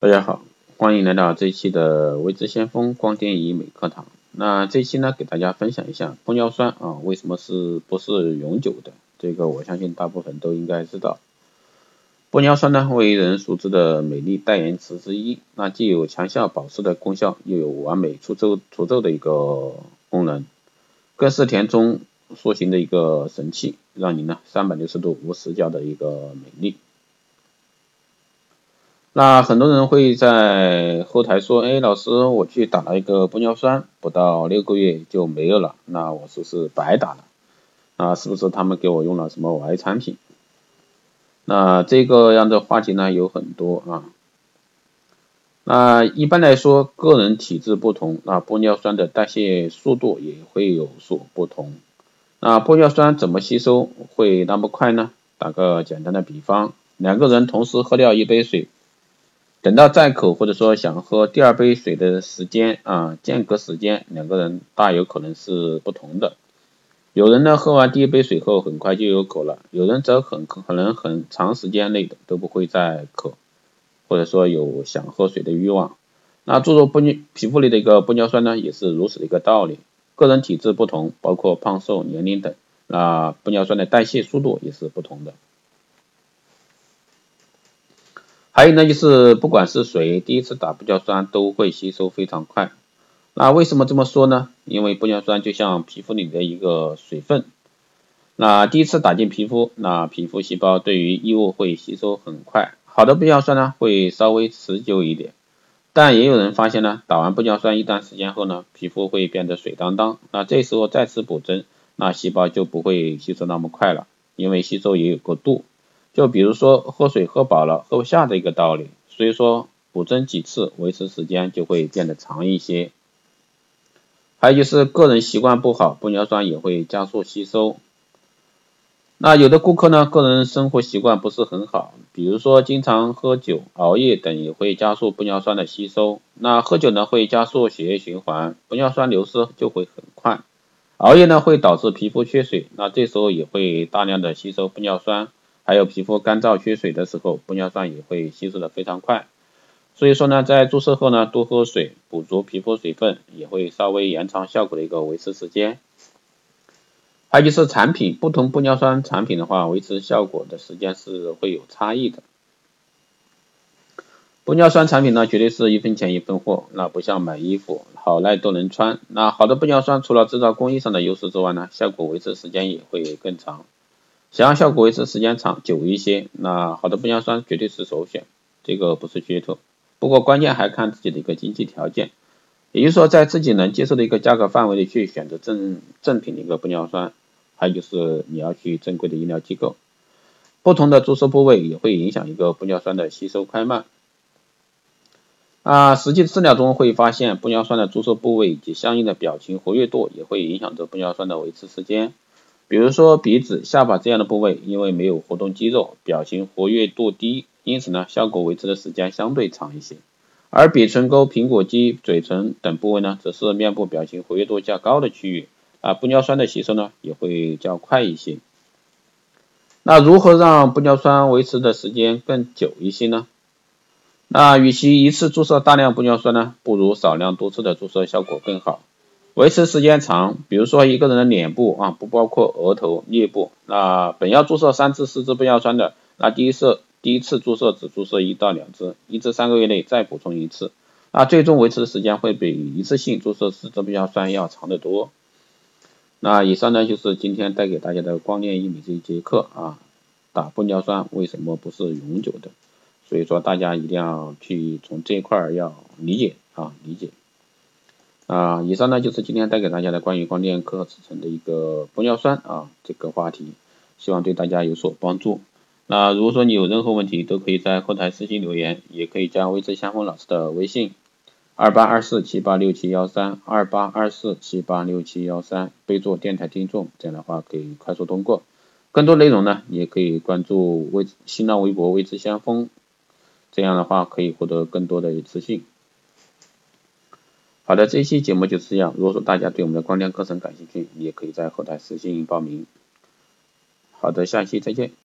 大家好，欢迎来到这一期的未知先锋光电医美课堂。那这一期呢，给大家分享一下玻尿酸啊，为什么是不是永久的？这个我相信大部分都应该知道。玻尿酸呢，为人熟知的美丽代言词之一，那既有强效保湿的功效，又有完美除皱除皱的一个功能，更是填充塑形的一个神器，让你呢三百六十度无死角的一个美丽。那很多人会在后台说，哎，老师，我去打了一个玻尿酸，不到六个月就没有了，那我是不是白打了？啊，是不是他们给我用了什么歪产品？那这个样的话题呢有很多啊。那一般来说，个人体质不同，那玻尿酸的代谢速度也会有所不同。那玻尿酸怎么吸收会那么快呢？打个简单的比方，两个人同时喝掉一杯水。等到再口或者说想喝第二杯水的时间啊，间隔时间两个人大有可能是不同的。有人呢喝完第一杯水后很快就有口了，有人则很可能很长时间内的都不会再渴，或者说有想喝水的欲望。那注入玻尿皮肤里的一个玻尿酸呢，也是如此的一个道理。个人体质不同，包括胖瘦、年龄等，那玻尿酸的代谢速度也是不同的。还有呢，就是不管是谁第一次打玻尿酸都会吸收非常快。那为什么这么说呢？因为玻尿酸就像皮肤里的一个水分，那第一次打进皮肤，那皮肤细胞对于异物会吸收很快。好的玻尿酸呢会稍微持久一点，但也有人发现呢，打完玻尿酸一段时间后呢，皮肤会变得水当当。那这时候再次补针，那细胞就不会吸收那么快了，因为吸收也有个度。就比如说喝水喝饱了喝不下的一个道理，所以说补针几次维持时间就会变得长一些。还有就是个人习惯不好，玻尿酸也会加速吸收。那有的顾客呢，个人生活习惯不是很好，比如说经常喝酒、熬夜等也会加速玻尿酸的吸收。那喝酒呢会加速血液循环，玻尿酸流失就会很快。熬夜呢会导致皮肤缺水，那这时候也会大量的吸收玻尿酸。还有皮肤干燥缺水的时候，玻尿酸也会吸收的非常快。所以说呢，在注射后呢，多喝水，补足皮肤水分，也会稍微延长效果的一个维持时间。还有就是产品，不同玻尿酸产品的话，维持效果的时间是会有差异的。玻尿酸产品呢，绝对是一分钱一分货，那不像买衣服，好赖都能穿。那好的玻尿酸除了制造工艺上的优势之外呢，效果维持时间也会更长。想要效果维持时间长久一些，那好的玻尿酸绝对是首选，这个不是噱头。不过关键还看自己的一个经济条件，也就是说在自己能接受的一个价格范围里去选择正正品的一个玻尿酸，还有就是你要去正规的医疗机构。不同的注射部位也会影响一个玻尿酸的吸收快慢。啊，实际治疗中会发现玻尿酸的注射部位以及相应的表情活跃度也会影响着玻尿酸的维持时间。比如说鼻子、下巴这样的部位，因为没有活动肌肉，表情活跃度低，因此呢，效果维持的时间相对长一些。而鼻唇沟、苹果肌、嘴唇等部位呢，则是面部表情活跃度较高的区域，啊，玻尿酸的吸收呢也会较快一些。那如何让玻尿酸维持的时间更久一些呢？那与其一次注射大量玻尿酸呢，不如少量多次的注射效果更好。维持时间长，比如说一个人的脸部啊，不包括额头、颞部，那本要注射三至四支玻尿酸的，那第一次第一次注射只注射一到两支，一至三个月内再补充一次，那最终维持的时间会比一次性注射四支玻尿酸要长得多。那以上呢就是今天带给大家的光电医美这一节课啊，打玻尿酸为什么不是永久的？所以说大家一定要去从这一块儿要理解啊，理解。啊，以上呢就是今天带给大家的关于光电课程的一个玻尿酸啊这个话题，希望对大家有所帮助。那如果说你有任何问题，都可以在后台私信留言，也可以加微之相锋老师的微信二八二四七八六七幺三二八二四七八六七幺三，备注电台听众，这样的话可以快速通过。更多内容呢，也可以关注微新浪微博微之相锋，这样的话可以获得更多的资讯。好的，这一期节目就是这样。如果说大家对我们的光电课程感兴趣，也可以在后台私信报名。好的，下期再见。